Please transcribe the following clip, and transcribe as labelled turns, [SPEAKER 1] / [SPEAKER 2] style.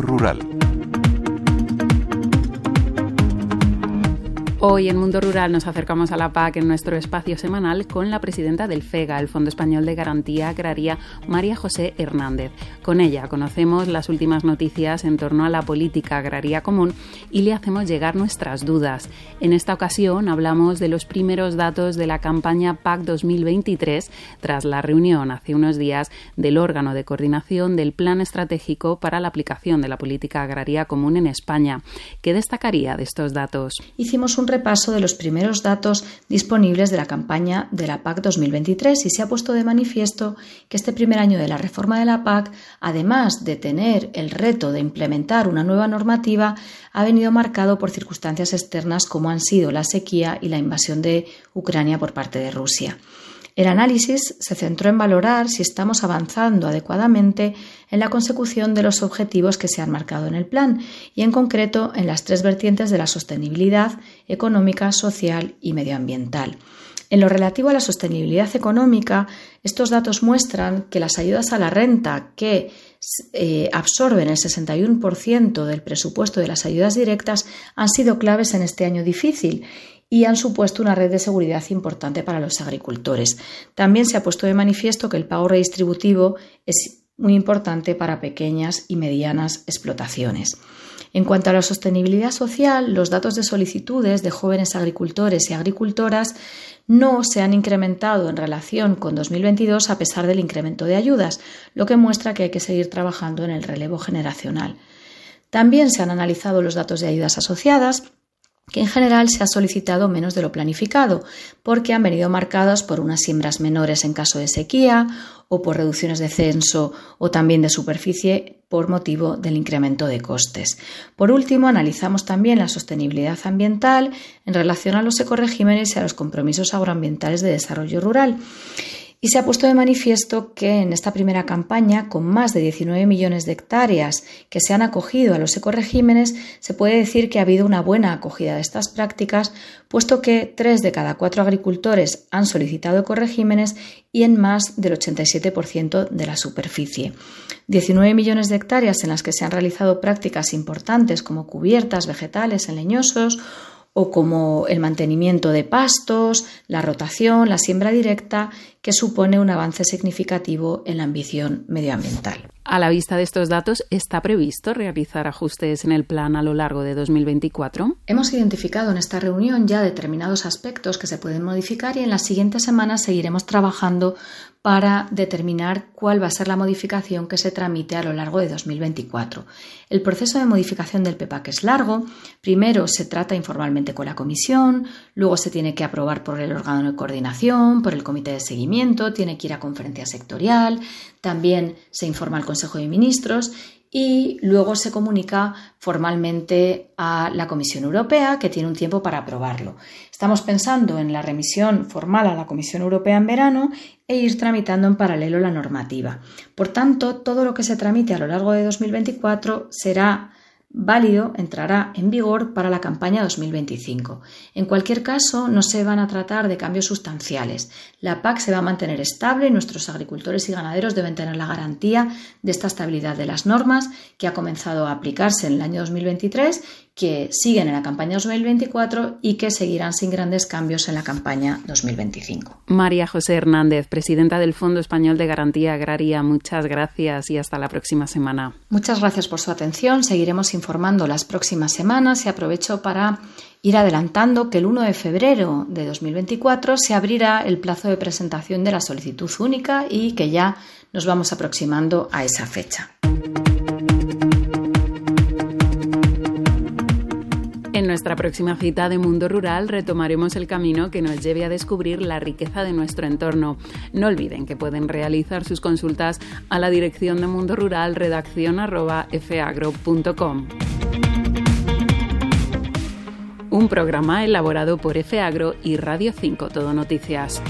[SPEAKER 1] Rural.
[SPEAKER 2] Hoy en Mundo Rural nos acercamos a la PAC en nuestro espacio semanal con la presidenta del FEGA, el Fondo Español de Garantía Agraria, María José Hernández. Con ella conocemos las últimas noticias en torno a la política agraria común y le hacemos llegar nuestras dudas. En esta ocasión hablamos de los primeros datos de la campaña PAC 2023 tras la reunión hace unos días del órgano de coordinación del Plan Estratégico para la aplicación de la política agraria común en España. ¿Qué destacaría de estos datos?
[SPEAKER 3] Hicimos un repaso de los primeros datos disponibles de la campaña de la PAC 2023 y se ha puesto de manifiesto que este primer año de la reforma de la PAC, además de tener el reto de implementar una nueva normativa, ha venido marcado por circunstancias externas como han sido la sequía y la invasión de Ucrania por parte de Rusia. El análisis se centró en valorar si estamos avanzando adecuadamente en la consecución de los objetivos que se han marcado en el plan y en concreto en las tres vertientes de la sostenibilidad económica, social y medioambiental. En lo relativo a la sostenibilidad económica, estos datos muestran que las ayudas a la renta que eh, absorben el 61% del presupuesto de las ayudas directas han sido claves en este año difícil y han supuesto una red de seguridad importante para los agricultores. También se ha puesto de manifiesto que el pago redistributivo es muy importante para pequeñas y medianas explotaciones. En cuanto a la sostenibilidad social, los datos de solicitudes de jóvenes agricultores y agricultoras no se han incrementado en relación con 2022 a pesar del incremento de ayudas, lo que muestra que hay que seguir trabajando en el relevo generacional. También se han analizado los datos de ayudas asociadas que en general se ha solicitado menos de lo planificado, porque han venido marcadas por unas siembras menores en caso de sequía o por reducciones de censo o también de superficie por motivo del incremento de costes. Por último, analizamos también la sostenibilidad ambiental en relación a los ecoregímenes y a los compromisos agroambientales de desarrollo rural. Y se ha puesto de manifiesto que en esta primera campaña, con más de 19 millones de hectáreas que se han acogido a los ecoregímenes, se puede decir que ha habido una buena acogida de estas prácticas, puesto que tres de cada cuatro agricultores han solicitado ecoregímenes y en más del 87% de la superficie. 19 millones de hectáreas en las que se han realizado prácticas importantes como cubiertas, vegetales en leñosos o como el mantenimiento de pastos, la rotación, la siembra directa, que supone un avance significativo en la ambición medioambiental.
[SPEAKER 2] A la vista de estos datos, ¿está previsto realizar ajustes en el plan a lo largo de 2024?
[SPEAKER 3] Hemos identificado en esta reunión ya determinados aspectos que se pueden modificar y en las siguientes semanas seguiremos trabajando para determinar cuál va a ser la modificación que se tramite a lo largo de 2024. El proceso de modificación del PEPAC es largo. Primero se trata informalmente con la Comisión, luego se tiene que aprobar por el órgano de coordinación, por el comité de seguimiento, tiene que ir a conferencia sectorial, también se informa al Consejo de Ministros y luego se comunica formalmente a la Comisión Europea, que tiene un tiempo para aprobarlo. Estamos pensando en la remisión formal a la Comisión Europea en verano e ir tramitando en paralelo la normativa. Por tanto, todo lo que se tramite a lo largo de 2024 será válido entrará en vigor para la campaña 2025. En cualquier caso, no se van a tratar de cambios sustanciales. La PAC se va a mantener estable y nuestros agricultores y ganaderos deben tener la garantía de esta estabilidad de las normas que ha comenzado a aplicarse en el año 2023 que siguen en la campaña 2024 y que seguirán sin grandes cambios en la campaña 2025.
[SPEAKER 2] María José Hernández, presidenta del Fondo Español de Garantía Agraria, muchas gracias y hasta la próxima semana.
[SPEAKER 3] Muchas gracias por su atención. Seguiremos informando las próximas semanas y aprovecho para ir adelantando que el 1 de febrero de 2024 se abrirá el plazo de presentación de la solicitud única y que ya nos vamos aproximando a esa fecha.
[SPEAKER 2] En nuestra próxima cita de Mundo Rural retomaremos el camino que nos lleve a descubrir la riqueza de nuestro entorno. No olviden que pueden realizar sus consultas a la dirección de Mundo Rural redacción Un programa elaborado por FAgro y Radio 5 Todo Noticias.